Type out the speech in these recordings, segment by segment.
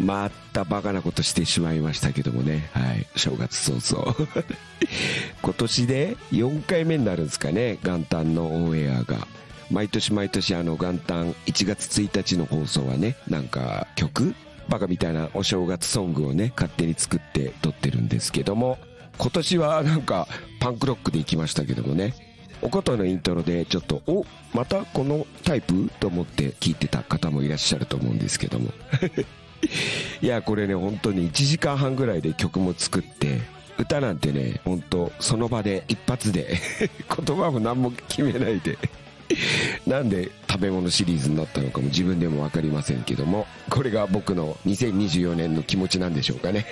またバカなことしてしまいましたけどもね。はい。正月早々。今年で4回目になるんですかね。元旦のオンエアが。毎年毎年あの元旦1月1日の放送はね、なんか曲バカみたいなお正月ソングをね、勝手に作って撮ってるんですけども、今年はなんかパンクロックで行きましたけどもね、おことのイントロでちょっと、お、またこのタイプ？と思って聞いてた方もいらっしゃると思うんですけども。いや、これね、本当に1時間半ぐらいで曲も作って、歌なんてね、本当その場で一発で 言葉も何も決めないでなんで食べ物シリーズになったのかも自分でも分かりませんけども、これが僕の2024年の気持ちなんでしょうかね。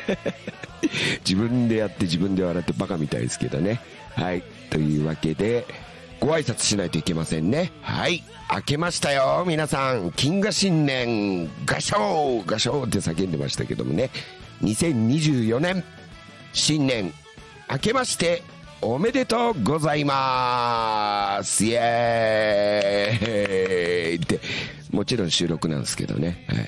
自分でやって自分で笑ってバカみたいですけどね。はい。というわけで、ご挨拶しないといけませんね。はい。明けましたよ、皆さん。金河新年、ガショーガショーって叫んでましたけどもね。2024年、新年、明けまして、おめでとうございますイエーイって、もちろん収録なんですけどね。はい、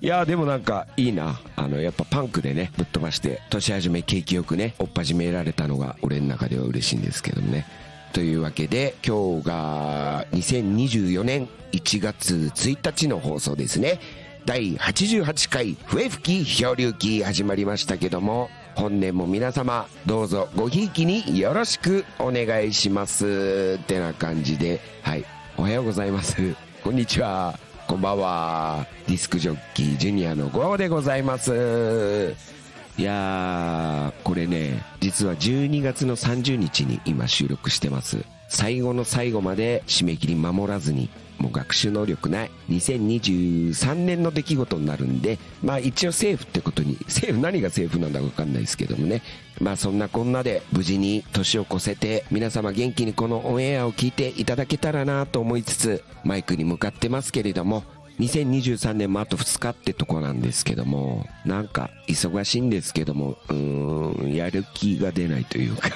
いや、でもなんかいいな。あの、やっぱパンクでね、ぶっ飛ばして、年始め景気よくね、追っ始められたのが俺の中では嬉しいんですけどもね。というわけで、今日が2024年1月1日の放送ですね。第88回笛吹き漂流記始まりましたけども、本年も皆様どうぞごひいきによろしくお願いします。ってな感じで、はい。おはようございます。こんにちは。こんばんは。ディスクジョッキージュニアのゴーでございます。いやー、これね、実は12月の30日に今収録してます。最後の最後まで締め切り守らずに、もう学習能力ない。2023年の出来事になるんで、まあ一応セーフってことに、セーフ何がセーフなんだかわかんないですけどもね。まあそんなこんなで無事に年を越せて、皆様元気にこのオンエアを聞いていただけたらなと思いつつ、マイクに向かってますけれども、2023年もあと2日ってとこなんですけども、なんか忙しいんですけども、うーん、やる気が出ないというか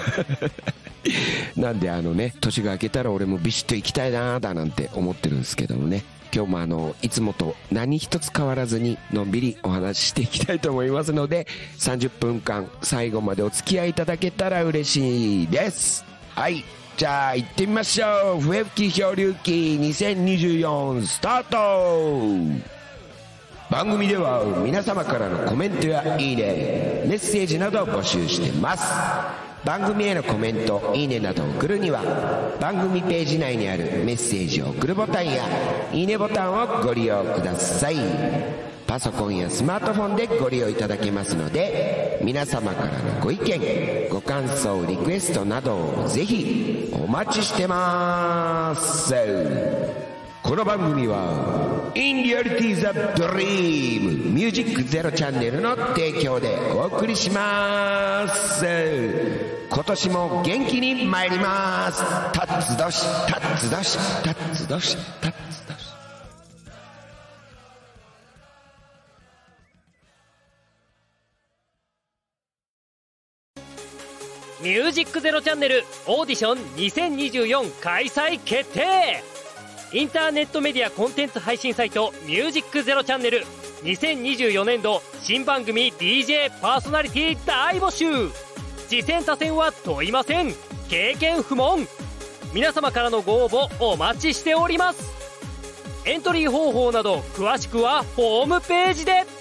なんであのね、年が明けたら俺もビシッと行きたいなーだなんて思ってるんですけどもね。今日もあの、いつもと何一つ変わらずにのんびりお話ししていきたいと思いますので、30分間最後までお付き合いいただけたら嬉しいです。はい。じゃあ行ってみましょう。笛吹漂流記2024スタート。番組では皆様からのコメントやいいねメッセージなどを募集してます。番組へのコメントいいねなどを送るには番組ページ内にあるメッセージを送るボタンやいいねボタンをご利用ください。パソコンやスマートフォンでご利用いただけますので皆様からのご意見ご感想リクエストなどをぜひお待ちしてます。この番組は In Reality the Dream Music Zero チャンネルの提供でお送りします。今年も元気に参ります。タッツドシタッツドシタッツドシタッツミュージックゼロチャンネルオーディション2024」開催決定インターネットメディアコンテンツ配信サイト「ミュージックゼロチャンネル」2024年度新番組 DJ パーソナリティ大募集。次戦他戦は問いません。経験不問。皆様からのご応募お待ちしております。エントリー方法など詳しくはホームページで。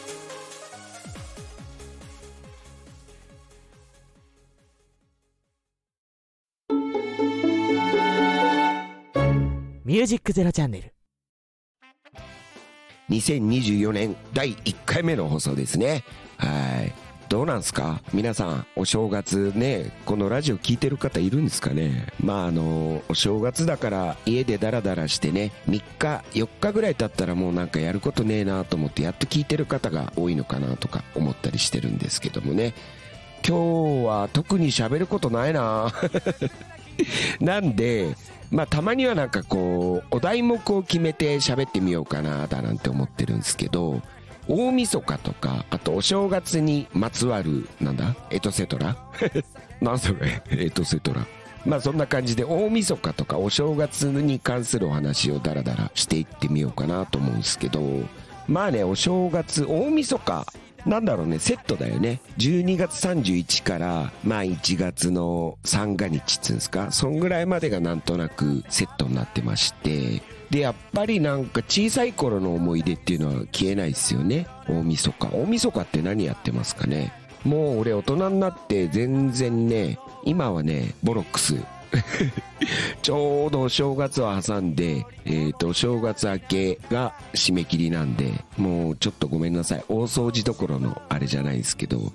ミュージックゼロチャンネル。2024年第1回目の放送ですね。はい。どうなんすか？皆さんお正月ねこのラジオ聞いてる方いるんですかね？まああのお正月だから家でダラダラしてね3日4日ぐらい経ったらもうなんかやることねえなと思ってやっと聞いてる方が多いのかなとか思ったりしてるんですけどもね。今日は特に喋ることないな。なんでまあたまにはなんかこうお題目を決めて喋ってみようかなだなんて思ってるんですけど大晦日とかあとお正月にまつわるなんだエトセトラ？なんそれ？エトセトラ。まあそんな感じで大晦日とかお正月に関するお話をダラダラしていってみようかなと思うんですけどまあねお正月大晦日なんだろうね、セットだよね。12月31から、まあ1月の三が日っつうんですか、そんぐらいまでがなんとなくセットになってまして、で、やっぱりなんか小さい頃の思い出っていうのは消えないですよね。大晦日。大晦日って何やってますかねもう俺大人になって全然ね、今はね、ボロックス ちょうど正月を挟んで、えっ、ー、と、正月明けが締め切りなんで、もうちょっとごめんなさい。大掃除どころのあれじゃないですけど、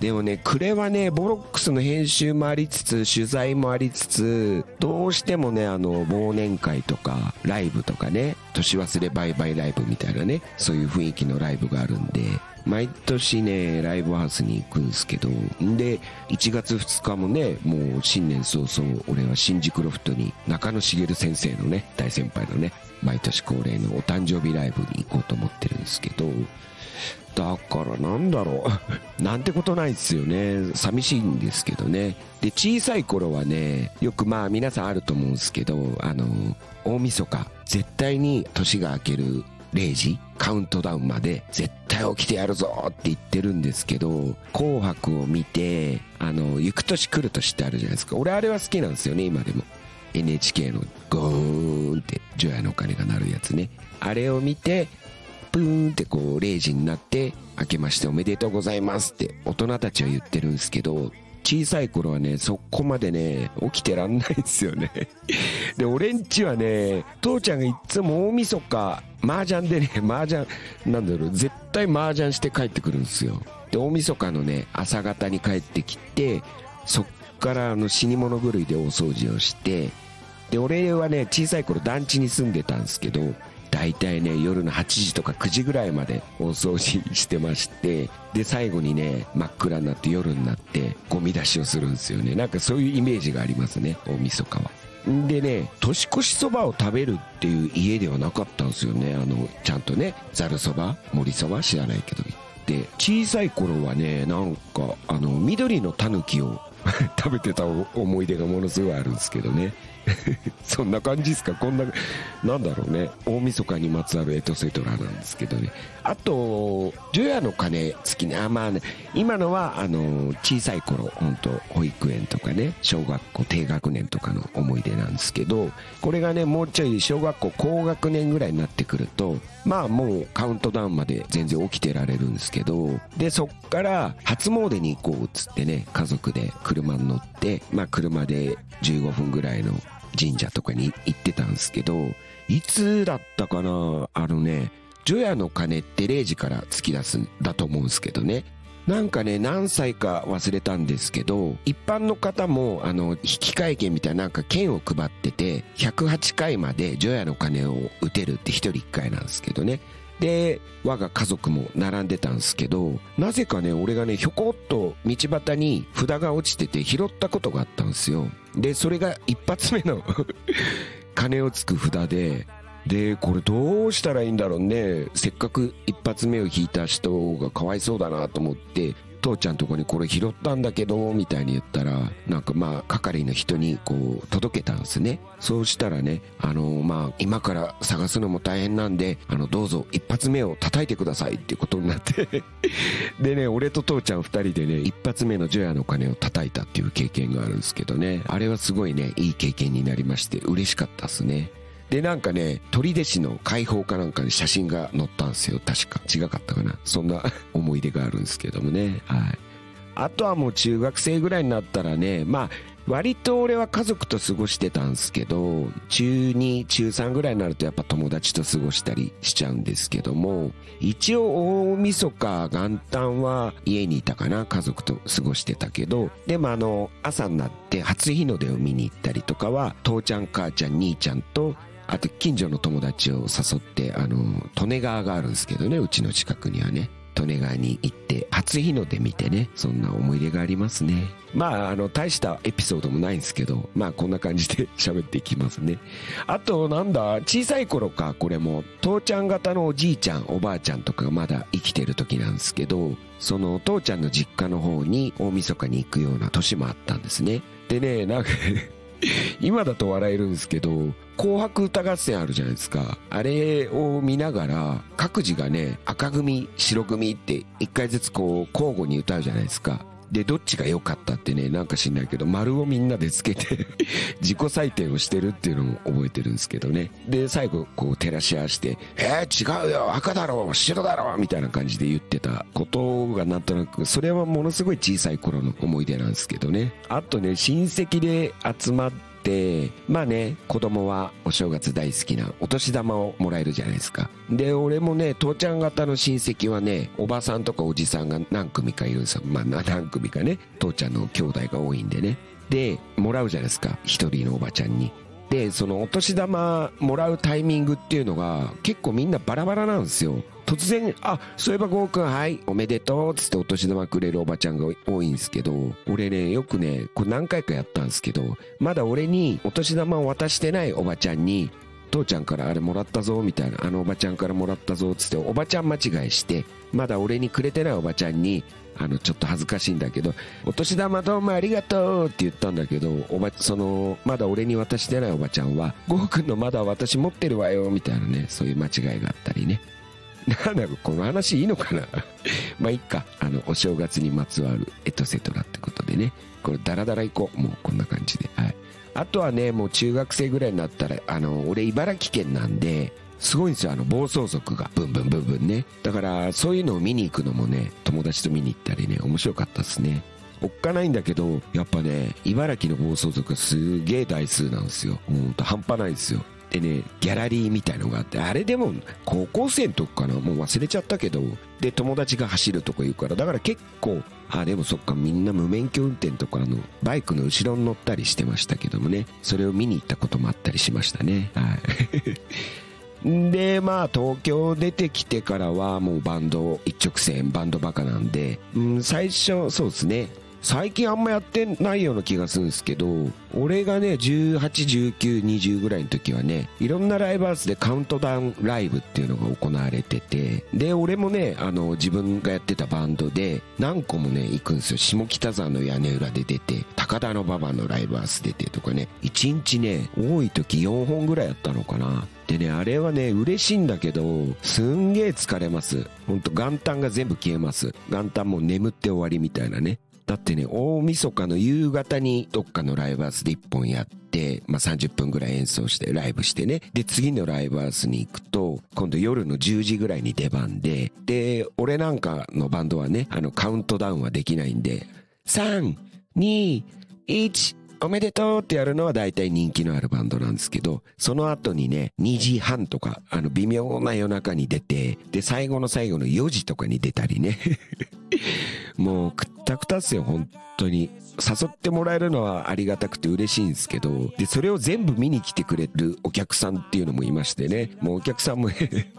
でもね、暮れはね、ボロックスの編集もありつつ、取材もありつつ、どうしてもね、あの、忘年会とか、ライブとかね、年忘れバイバイライブみたいなね、そういう雰囲気のライブがあるんで、毎年ね、ライブハウスに行くんですけど、んで、1月2日もね、もう新年早々、俺は新宿ロフトに中野茂先生のね、大先輩のね、毎年恒例のお誕生日ライブに行こうと思ってるんですけど、だからなんだろう なんてことないですよね。寂しいんですけどね。で、小さい頃はね、よくまあ皆さんあると思うんですけど、あの、大晦日、絶対に年が明ける0時カウントダウンまで絶対起きてやるぞって言ってるんですけど、紅白を見て、あの、行く年来る年ってあるじゃないですか。俺あれは好きなんですよね、今でも。NHK のゴーンって除夜の鐘が鳴るやつね。あれを見て、プーンってこう0時になって、明けましておめでとうございますって大人たちは言ってるんですけど、小さい頃はね、そこまでね、起きてらんないんですよね。で、俺んちはね、父ちゃんがいつも大晦日、麻雀でね、麻雀、なんだろう、絶対麻雀して帰ってくるんですよ。で、大晦日のね、朝方に帰ってきて、そっからあの死に物狂いで大掃除をして、で、俺はね、小さい頃団地に住んでたんですけど、大体ね、夜の8時とか9時ぐらいまで大掃除してまして、で、最後にね、真っ暗になって夜になって、ゴミ出しをするんですよね。なんかそういうイメージがありますね、大晦日は。んでね、年越しそばを食べるっていう家ではなかったんですよね。あの、ちゃんとね、ざるそば盛りそば知らないけど。で、小さい頃はね、なんか、あの、緑のタヌキを 食べてた思い出がものすごいあるんですけどね。そんな感じですか？こんな、なんだろうね。大晦日にまつわるエトセトラなんですけどね。あと、除夜の鐘好きね。あ、まあね、今のは、あの、小さい頃、本当保育園とかね、小学校低学年とかの思い出なんですけど、これがね、もうちょい小学校高学年ぐらいになってくると、まあもうカウントダウンまで全然起きてられるんですけど、で、そっから初詣に行こうっつってね、家族で車に乗って、まあ車で15分ぐらいの神社とかに行ってたんですけど、いつだったかな？あのね、除夜の鐘って0時から突き出すんだと思うんですけどね。なんかね、何歳か忘れたんですけど、一般の方も、あの、引換券みたいななんか券を配ってて、108回まで除夜の鐘を打てるって一人一回なんですけどね。で、我が家族も並んでたんですけど、なぜかね、俺がね、ひょこっと道端に札が落ちてて拾ったことがあったんですよ。で、それが一発目の 金をつく札で、で、これどうしたらいいんだろうね。せっかく一発目を引いた人がかわいそうだなと思って、父ちゃんとこにこれ拾ったんだけど、みたいに言ったら、なんかまあ、係の人にこう、届けたんですね。そうしたらね、あのまあ、今から探すのも大変なんで、あの、どうぞ一発目を叩いてくださいっていうことになって でね、俺と父ちゃん二人でね、一発目の除夜の鐘を叩いたっていう経験があるんですけどね、あれはすごいね、いい経験になりまして、嬉しかったっすね。で、なんかね、取手市の解放かなんかに写真が載ったんですよ。確か。違かったかな。そんな 思い出があるんですけどもね。はい。あとはもう中学生ぐらいになったらね、まあ、割と俺は家族と過ごしてたんですけど、中2、中3ぐらいになるとやっぱ友達と過ごしたりしちゃうんですけども、一応大晦日元旦は家にいたかな、家族と過ごしてたけど、でもあの、朝になって初日の出を見に行ったりとかは、父ちゃん母ちゃん兄ちゃんとあと近所の友達を誘って、あの、利根川があるんですけどね、うちの近くにはね。利根川に行って初日の出見てねそんな思い出がありますね。まああの大したエピソードもないんですけどまあこんな感じで 喋っていきますね。あとなんだ小さい頃かこれも父ちゃん型のおじいちゃんおばあちゃんとかがまだ生きてる時なんですけどその父ちゃんの実家の方に大晦日に行くような年もあったんですね。でねなんか 今だと笑えるんですけど、紅白歌合戦あるじゃないですか。あれを見ながら、各自がね、赤組、白組って一回ずつこう交互に歌うじゃないですか。で、どっちが良かったってね、なんか知んないけど、丸をみんなでつけて 自己採点をしてるっていうのを覚えてるんですけどね。で、最後、こう、照らし合わせて、えー、違うよ赤だろ白だろみたいな感じで言ってたことがなんとなく、それはものすごい小さい頃の思い出なんですけどね。あとね、親戚で集まって、て、まあね、子供はお正月大好きなお年玉をもらえるじゃないですか。で、俺もね、父ちゃん方の親戚はね、おばさんとかおじさんが何組かいるんですよ。まあ 何組かね、父ちゃんの兄弟が多いんでね。で、もらうじゃないですか。一人のおばちゃんに。で、そのお年玉もらうタイミングっていうのが結構みんなバラバラなんですよ。突然、あ、そういえばゴーくん、はい、おめでとう、つってお年玉くれるおばちゃんが多いんですけど、俺ね、よくね、これ何回かやったんですけど、まだ俺にお年玉を渡してないおばちゃんに、父ちゃんからあれもらったぞ、みたいな、あのおばちゃんからもらったぞ、つって、おばちゃん間違いして、まだ俺にくれてないおばちゃんに、あの、ちょっと恥ずかしいんだけど、お年玉どうもありがとうって言ったんだけど、おば、その、まだ俺に渡してないおばちゃんは、ゴーくんのまだ私持ってるわよ、みたいなね、そういう間違いがあったりね。なんだろこの話いいのかな まあいっか。あの、お正月にまつわるエトセトラってことでね。これダラダラ行こう。もうこんな感じで。はい。あとはね、もう中学生ぐらいになったら、あの、俺茨城県なんで、すごいんですよ、あの、暴走族が。ブンブンブンブンね。だから、そういうのを見に行くのもね、友達と見に行ったりね、面白かったっすね。おっかないんだけど、やっぱね、茨城の暴走族がすげえ台数なんですよ。ほんと半端ないですよ。でね、ギャラリーみたいのがあって、あれでも高校生の時かな？もう忘れちゃったけど、で、友達が走るとこ言うから、だから結構、あ、でもそっか、みんな無免許運転とかあの、バイクの後ろに乗ったりしてましたけどもね、それを見に行ったこともあったりしましたね。はい。で、まあ、東京出てきてからはもうバンド一直線、バンドバカなんで、うん、最初、そうですね。最近あんまやってないような気がするんですけど、俺がね、18、19、20ぐらいの時はね、いろんなライブハウスでカウントダウンライブっていうのが行われてて、で、俺もね、あの、自分がやってたバンドで、何個もね、行くんですよ。下北沢の屋根裏で出て、高田の馬場のライブハウス出てとかね、1日ね、多い時4本ぐらいやったのかな。でね、あれはね、嬉しいんだけど、すんげえ疲れます。ほんと元旦が全部消えます。元旦もう眠って終わりみたいなね。だってね、大晦日の夕方にどっかのライブハウスで1本やって、まあ、30分ぐらい演奏してライブしてね。で、次のライブハウスに行くと、今度夜の10時ぐらいに出番で、で、俺なんかのバンドはね、あのカウントダウンはできないんで、3、2、1、おめでとうってやるのは大体人気のあるバンドなんですけど、その後にね、2時半とか、あの微妙な夜中に出て、で、最後の最後の4時とかに出たりね。もうくったくたっすよ、本当に。誘ってもらえるのはありがたくて嬉しいんですけど、で、それを全部見に来てくれるお客さんっていうのもいましてね、もうお客さんも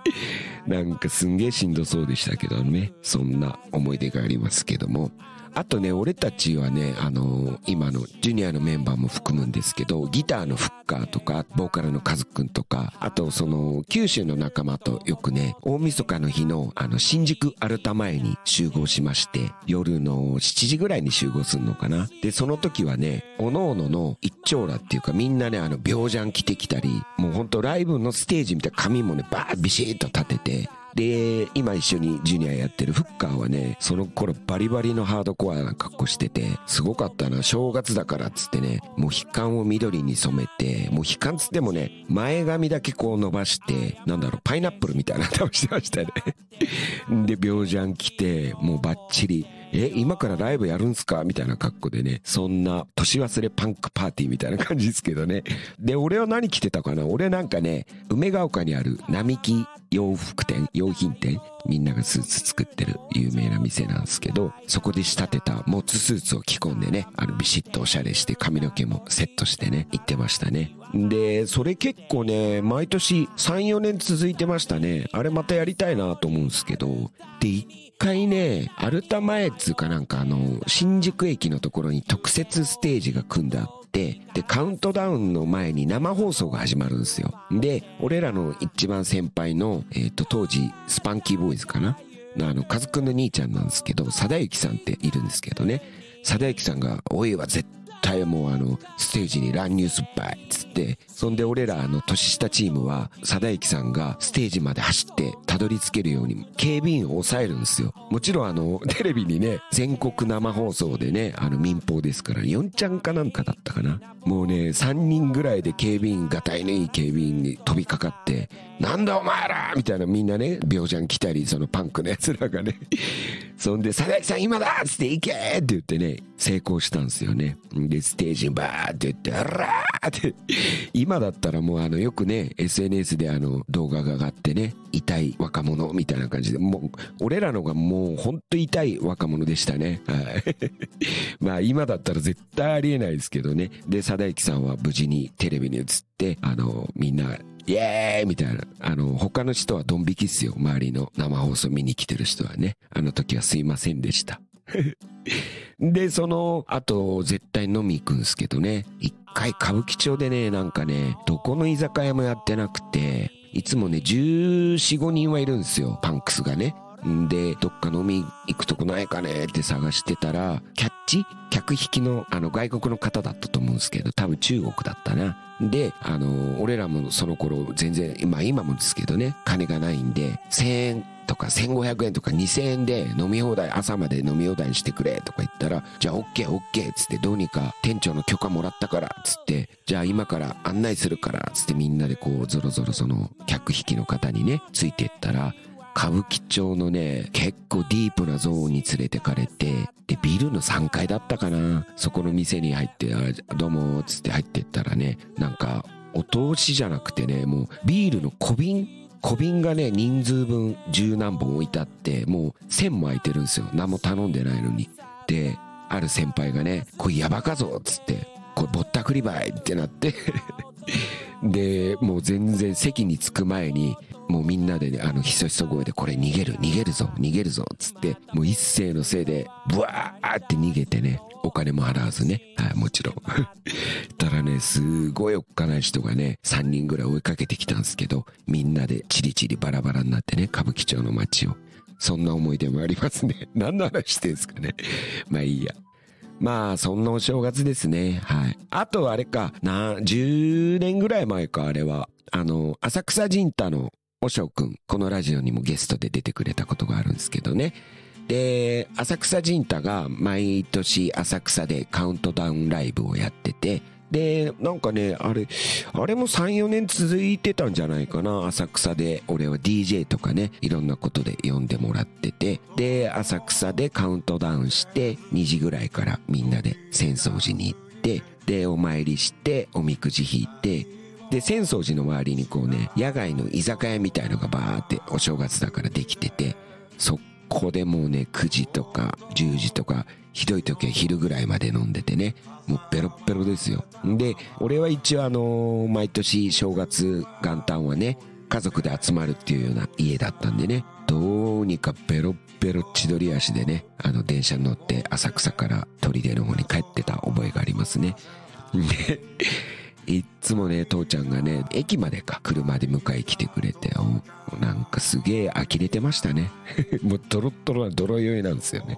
なんかすんげえしんどそうでしたけどね、そんな思い出がありますけども。あとね、俺たちはね、あの今のジュニアのメンバーも含むんですけど、ギターのフッカーとか、ボーカルのカズくんとか、あとその、九州の仲間とよくね、大晦日の日の、あの、新宿アルタ前に集合しまして、夜の7時ぐらいに集合するのかな。で、その時はね、おのおのの一丁羅っていうか、みんなね、あの、病ジャン着てきたり、もうほんとライブのステージみたいな髪もね、バービシッと立てて、で、今一緒にジュニアやってるフッカーはね、その頃バリバリのハードコアな格好してて、すごかったな、正月だからっつってね、もう悲観を緑に染めて、もう悲観つってもね、前髪だけこう伸ばして、なんだろう、パイナップルみたいな頭してましたね。で、病じゃん来て、もうバッチリ、え、今からライブやるんすか？みたいな格好でね、そんな年忘れパンクパーティーみたいな感じですけどね。で、俺は何着てたかな？俺なんかね、梅ヶ丘にある並木洋服店、洋品店、みんながスーツ作ってる有名な店なんですけど、そこで仕立てたモツスーツを着込んでね、あのビシッとおしゃれして髪の毛もセットしてね、行ってましたね。で、それ結構ね、毎年3、4年続いてましたね。あれまたやりたいなと思うんですけど、で、一回ね、アルタ前っつうかなんかあの、新宿駅のところに特設ステージが組んであって、で、カウントダウンの前に生放送が始まるんですよ。で、俺らの一番先輩の、えっ、ー、と、当時、スパンキーボーイズかな？あの、カズくんの兄ちゃんなんですけど、貞之さんっているんですけどね。貞之さんが、おいは絶対もうあの、ステージに乱入すっぱいっつって、そんで俺らの年下チームは、貞之さんがステージまで走ってたどり着けるように警備員を抑えるんですよ。もちろんあの、テレビにね、全国生放送でね、あの民放ですから、4ちゃんかなんかだったかな。もうね、3人ぐらいで警備員、がたいのいい警備員に飛びかかって、なんだお前らみたいなみんなね、病じゃん来たり、そのパンクの奴らがね。そんで、佐々木さん今だっつって行けって言ってね、成功したんですよね。で、ステージにバーって言って、あらーって、今だったらもうあの、よくね、SNS であの、動画が上がってね、痛い若者みたいな感じで、もう、俺らのがもうほんと痛い若者でしたね。はい。まあ今だったら絶対ありえないですけどね。で、佐々木さんは無事にテレビに映って、あの、みんな、イエーイみたいな。あの、他の人はドン引きっすよ。周りの生放送見に来てる人はね。あの時はすいませんでした。で、その後、絶対飲み行くんすけどね。一回歌舞伎町でね、なんかね、どこの居酒屋もやってなくて、いつもね、14、5人はいるんですよ。パンクスがね。で、どっか飲み行くとこないかね？って探してたら、キャッチ？客引きのあの外国の方だったと思うんですけど、多分中国だったな。で、あの、俺らもその頃全然、まあ今もですけどね、金がないんで、1000円とか1500円とか2000円で飲み放題、朝まで飲み放題にしてくれとか言ったら、じゃあ OK OK つってどうにか店長の許可もらったからつって、じゃあ今から案内するからつってみんなでこうぞろぞろその客引きの方にね、ついてったら、歌舞伎町のね、結構ディープなゾーンに連れてかれて、で、ビルの3階だったかな。そこの店に入って、あどうも、つって入ってったらね、なんか、お通しじゃなくてね、もうビールの小瓶小瓶がね、人数分十何本置いてあって、もう線も空いてるんですよ。何も頼んでないのに。で、ある先輩がね、これやばかぞっつって、これぼったくりばいってなって で、もう全然席に着く前に、もうみんなでね、あの、ひそひそ声で、これ逃げる、逃げるぞ、逃げるぞ、つって、もう一斉のせいで、ブワーって逃げてね、お金も払わずね。はい、もちろん。たらね、すごいおっかない人がね、3人ぐらい追いかけてきたんですけど、みんなでチリチリバラバラになってね、歌舞伎町の街を。そんな思い出もありますね。何の話してんすかね。まあいいや。まあ、そんなお正月ですね。はい。あとあれか、な、10年ぐらい前か、あれは。あの、浅草神太のおしょうくん、このラジオにもゲストで出てくれたことがあるんですけどね。で、浅草神太が毎年浅草でカウントダウンライブをやってて、で、なんかね、あれ、あれも3、4年続いてたんじゃないかな。浅草で、俺は DJ とかね、いろんなことで呼んでもらってて、で、浅草でカウントダウンして、2時ぐらいからみんなで浅草寺に行って、で、お参りして、おみくじ引いて、で、浅草寺の周りにこうね、野外の居酒屋みたいのがバーってお正月だからできてて、そこでもうね、9時とか10時とか、ひどい時は昼ぐらいまで飲んでてね、もうペロッペロですよ。で、俺は一応あのー、毎年正月元旦はね、家族で集まるっていうような家だったんでね、どうにかベロベロ千鳥足でね、あの電車に乗って浅草から砦の方に帰ってた覚えがありますね。で、いつもね、父ちゃんがね、駅までか、車で迎え来てくれて、なんかすげえ呆れてましたね。もうドロッドロな泥酔いなんですよね。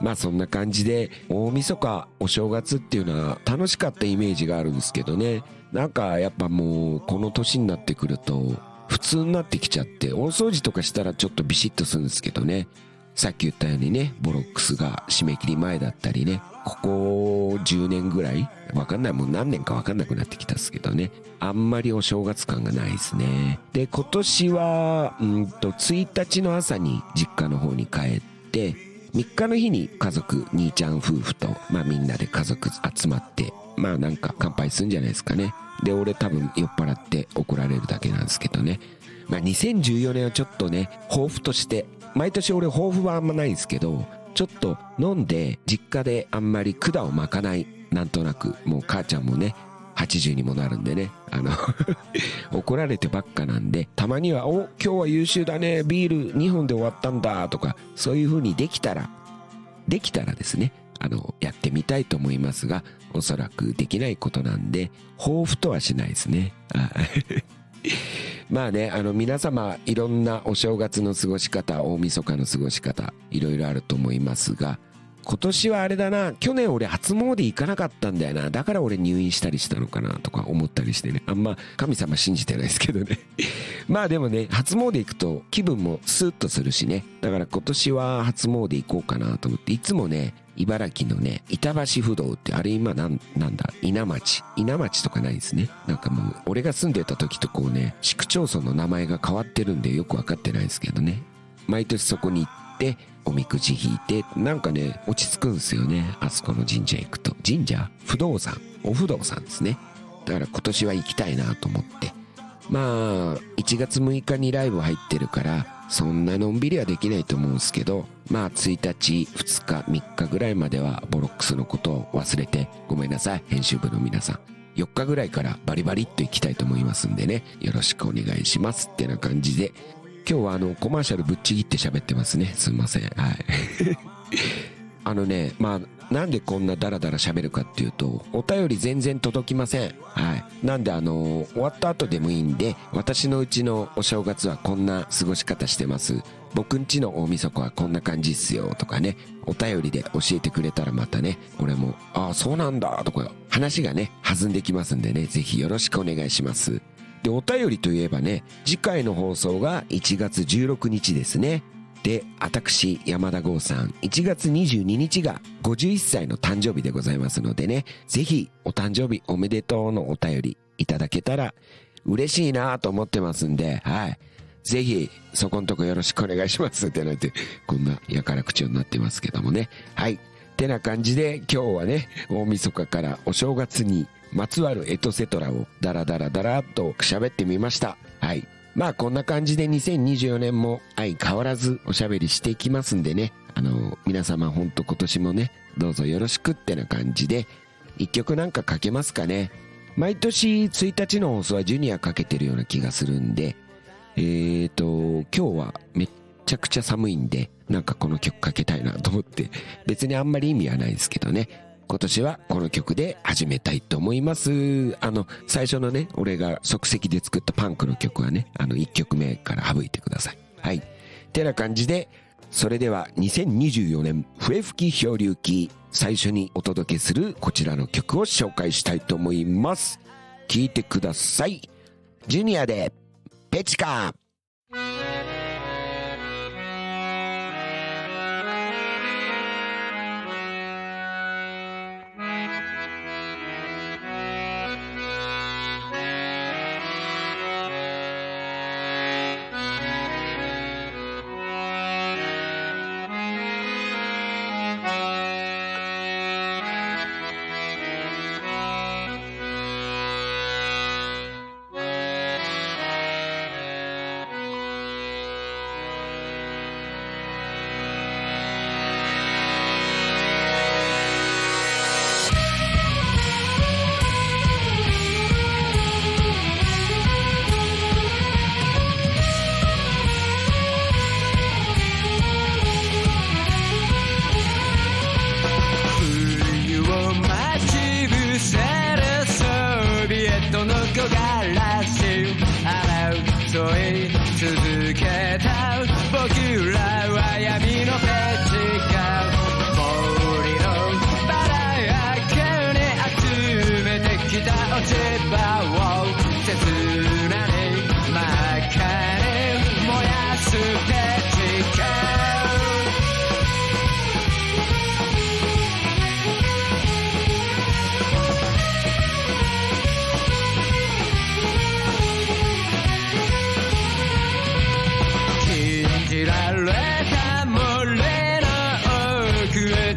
まあそんな感じで、大晦日、お正月っていうのは楽しかったイメージがあるんですけどね。なんかやっぱもう、この年になってくると、普通になってきちゃって、大掃除とかしたらちょっとビシッとするんですけどね。さっき言ったようにね、ボロックスが締め切り前だったりね、ここ10年ぐらいわかんない、もう何年かわかんなくなってきたっすけどね。あんまりお正月感がないですね。で、今年は、うんと、1日の朝に実家の方に帰って、3日の日に家族、兄ちゃん夫婦と、まあみんなで家族集まって、まあなんか乾杯するんじゃないですかね。で、俺多分酔っ払って怒られるだけなんですけどね。まあ2014年はちょっとね、抱負として、毎年俺抱負はあんまないんですけど、ちょっと飲んで実家であんまり管を巻かない、なんとなく、もう母ちゃんもね、80にもなるんでね、あの 怒られてばっかなんで、たまには、お、今日は優秀だね、ビール2本で終わったんだ、とか、そういう風にできたら、できたらですね、あの、やってみたいと思いますが、おそらくできないことなんで、抱負とはしないですね。まあね、あの皆様いろんなお正月の過ごし方、大晦日の過ごし方、いろいろあると思いますが、今年はあれだな、去年俺初詣行かなかったんだよな。だから俺入院したりしたのかなとか思ったりしてね。あんま神様信じてないですけどね。まあでもね、初詣行くと気分もスーッとするしね。だから今年は初詣行こうかなと思って、いつもね、茨城のね、板橋不動って、あれ今なん、なんだ、稲町。稲町とかないですね。なんかもう、俺が住んでた時とこうね、市区町村の名前が変わってるんでよくわかってないですけどね。毎年そこに行って、おみくじ引いて、なんかね、落ち着くんですよね。あそこの神社行くと。神社？不動産。お不動産ですね。だから今年は行きたいなと思って。まあ、1月6日にライブ入ってるから、そんなのんびりはできないと思うんですけど、まあ1日、2日、3日ぐらいまではボロックスのことを忘れて、ごめんなさい、編集部の皆さん。4日ぐらいからバリバリっと行きたいと思いますんでね、よろしくお願いしますってな感じで、今日はあの、コマーシャルぶっちぎって喋ってますね。すいません。はい。あのね、まあ、なんでこんなダラダラ喋るかっていうと、お便り全然届きません。はい。なんであの、終わった後でもいいんで、私のうちのお正月はこんな過ごし方してます。僕んちの大晦日はこんな感じっすよとかね、お便りで教えてくれたらまたね、俺も、ああ、そうなんだとか、話がね、弾んできますんでね、ぜひよろしくお願いします。で、お便りといえばね、次回の放送が1月16日ですね。で、私、山田剛さん、1月22日が51歳の誕生日でございますのでね、ぜひ、お誕生日おめでとうのお便りいただけたら嬉しいなと思ってますんで、はい。ぜひ、そこんとこよろしくお願いしますってなって、こんなやから口になってますけどもね。はい。てな感じで今日はね、大晦日からお正月にまつわるエトセトラをダラダラダラっと喋ってみました。はい。まあこんな感じで2024年も相変わらずおしゃべりしていきますんでね。あの、皆様ほんと今年もね、どうぞよろしくってな感じで、一曲なんかかけますかね。毎年1日の放送はジュニアかけてるような気がするんで、えーと、今日はめっちゃくちゃ寒いんで、なんかこの曲かけたいなと思って、別にあんまり意味はないですけどね。今年はこの曲で始めたいと思います。あの、最初のね、俺が即席で作ったパンクの曲はね、あの1曲目から省いてください。はい。てな感じで、それでは2024年笛吹き漂流記最初にお届けするこちらの曲を紹介したいと思います。聴いてください。ジュニアでペチカ葉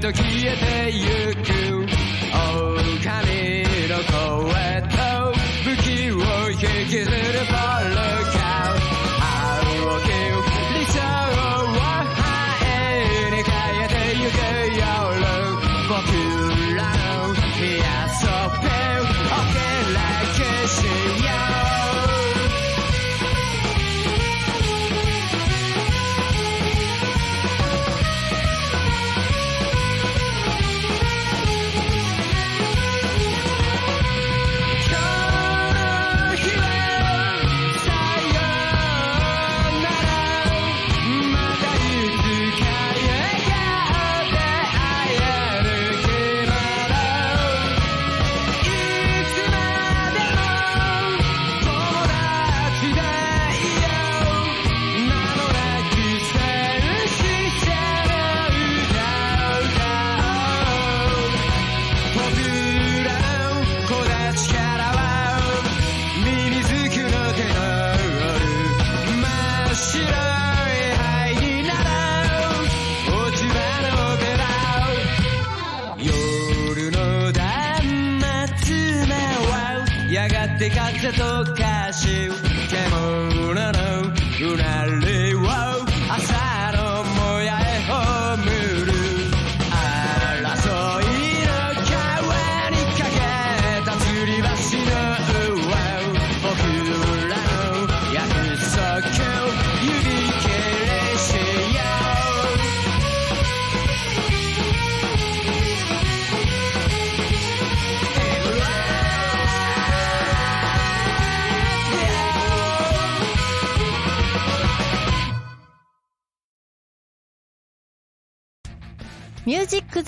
と消えてゆくがて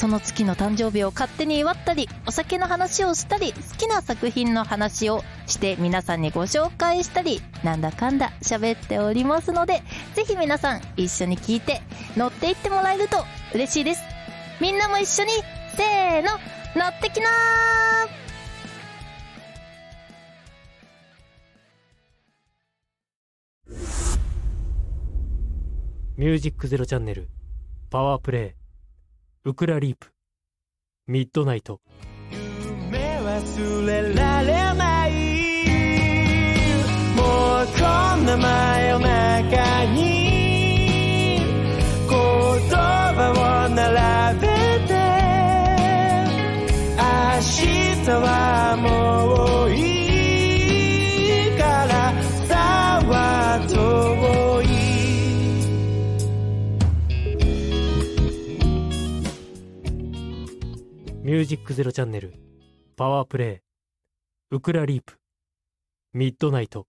その月の誕生日を勝手に祝ったり、お酒の話をしたり、好きな作品の話をして皆さんにご紹介したり、なんだかんだ喋っておりますので、ぜひ皆さん一緒に聞いて乗っていってもらえると嬉しいです。みんなも一緒に、せーの、乗ってきなーミュージックゼロチャンネルパワープレイウクラリープ。ミッドナイト。夢忘れられないもうこんな真夜中に。言葉を並べて。明日はもうジックゼロチャンネルパワープレイウクラリープミッドナイト。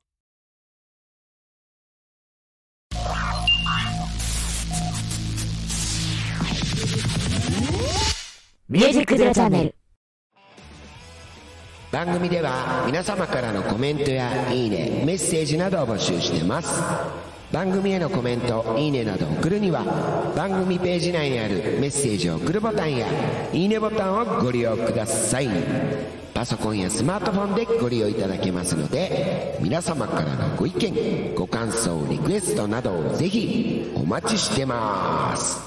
ミュージックゼロチャンネル。番組では皆様からのコメントやいいねメッセージなどを募集してます番組へのコメントいいねなどを送るには番組ページ内にあるメッセージを送るボタンやいいねボタンをご利用ください。パソコンやスマートフォンでご利用いただけますので皆様からのご意見ご感想リクエストなどをぜひお待ちしてます。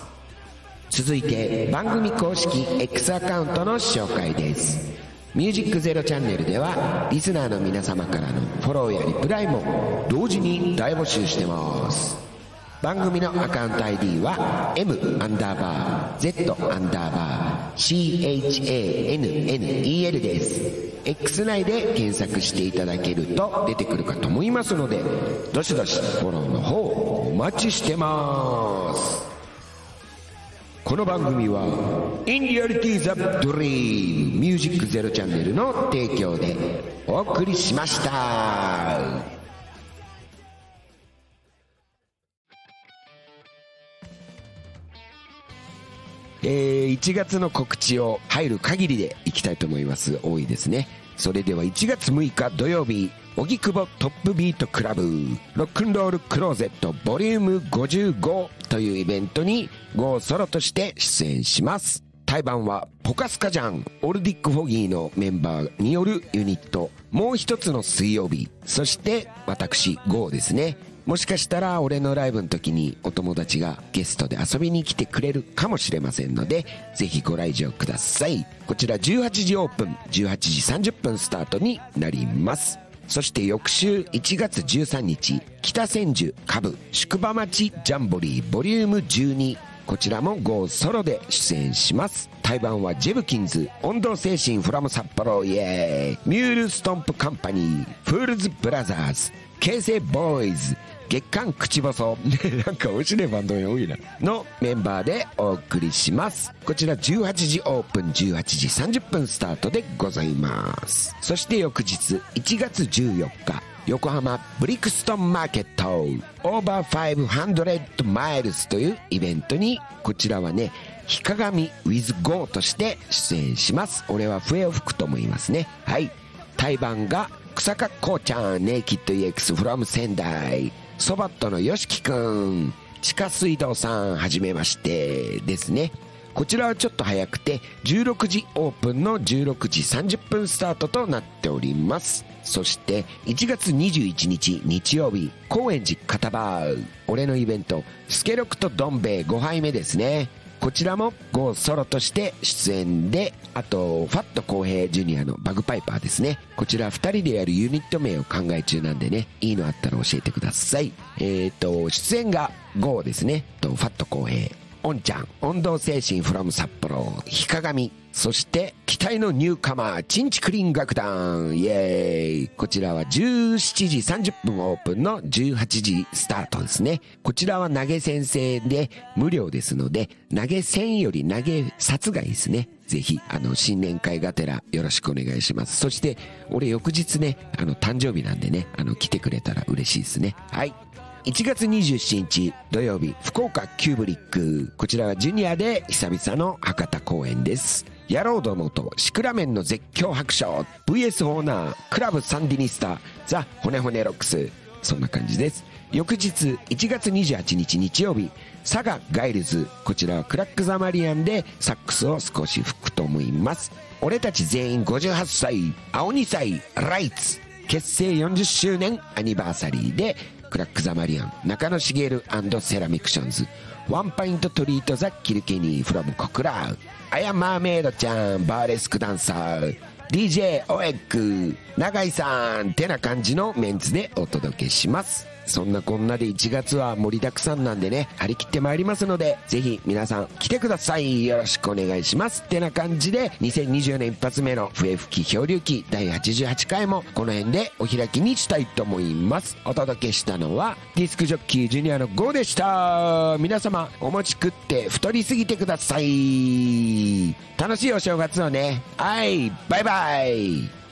続いて番組公式 X アカウントの紹介です。ミュージックゼロチャンネルではリスナーの皆様からのフォローやリプライも同時に大募集してます。番組のアカウント ID は M アンダーバー Z アンダーバー CHANNEL です。X 内で検索していただけると出てくるかと思いますのでどしどしフォローの方お待ちしてます。この番組は In Reality the Dream ミュージックゼロチャンネルの提供でお送りしました。えー1月の告知を入る限りでいきたいと思います。多いですね。それでは1月6日土曜日荻窪トップビートクラブロックンロールクローゼットボリューム55というイベントに GO ソロとして出演します。対バンはポカスカジャンオルディック・フォギーのメンバーによるユニットもう一つの水曜日。そして私 GO ですね。もしかしたら俺のライブの時にお友達がゲストで遊びに来てくれるかもしれませんのでぜひご来場ください。こちら18時オープン18時30分スタートになります。そして翌週1月13日北千住下部宿場町ジャンボリーボリューム12こちらも GO ソロで出演します。対バンはジェブキンズ温度精神フラム札幌イエーイ。ミュールストンプカンパニーフールズブラザーズ形成ボーイズ月刊口細 なんか面白いバンドが多いな。の。メンバーでお送りします。こちら18時オープン18時30分スタートでございます。そして翌日1月14日横浜ブリクストンマーケット。オーバー500マイルスというイベントにこちらはね日鏡 WithGO として出演します。俺は笛を吹くと思いますね。はい。対バンが草加こうちゃんネイキッド EX from 仙台そばっとのよしきくん地下水道さんはじめましてですね。こちらはちょっと早くて16時オープンの16時30分スタートとなっております。そして1月21日日曜日高円寺片場俺のイベントスケロクとどん兵衛5杯目ですね。こちらも GO ソロとして出演であとファット公平ジュニアのバグパイパーですね。こちら2人でやるユニット名を考え中なんでねいいのあったら教えてください。えっ、と出演が GO ですね。とファット公平おんちゃん、温度精神フラム札幌、日鏡、そして期待のニューカマー、チンチクリン楽団、イエーイ。こちらは17時30分オープンの18時スタートですね。こちらは投げ先生で無料ですので、投げ銭より投げ札がいいですね。ぜひ、あの、新年会がてらよろしくお願いします。そして、俺翌日ね、あの、誕生日なんでね、あの、来てくれたら嬉しいですね。はい。1月27日土曜日福岡キューブリックこちらはジュニアで久々の博多公演です。野郎どもとシクラメンの絶叫白書 VS ホーナークラブサンディニスタザ・ホネホネロックス。そんな感じです。翌日1月28日日曜日佐賀ガイルズ。こちらはクラックザマリアンでサックスを少し吹くと思います。俺たち全員58歳青2歳。ライツ。結成40周年アニバーサリーでクラックザマリアン中野茂セラミクションズワンパイントトリートザ・キルケニーフロムコクラウアヤマーメイドちゃんバーレスクダンサー DJ オエック永井さんてな感じのメンツでお届けします。そんなこんなで1月は盛りだくさんなんでね張り切ってまいりますのでぜひ皆さん来てください。よろしくお願いします。ってな感じで2020年一発目の笛吹き漂流記第88回もこの辺でお開きにしたいと思います。お届けしたのはディスクジョッキージュニアの GO でした。皆様お餅食って太りすぎてください。楽しいお正月をね。はいバイバイ。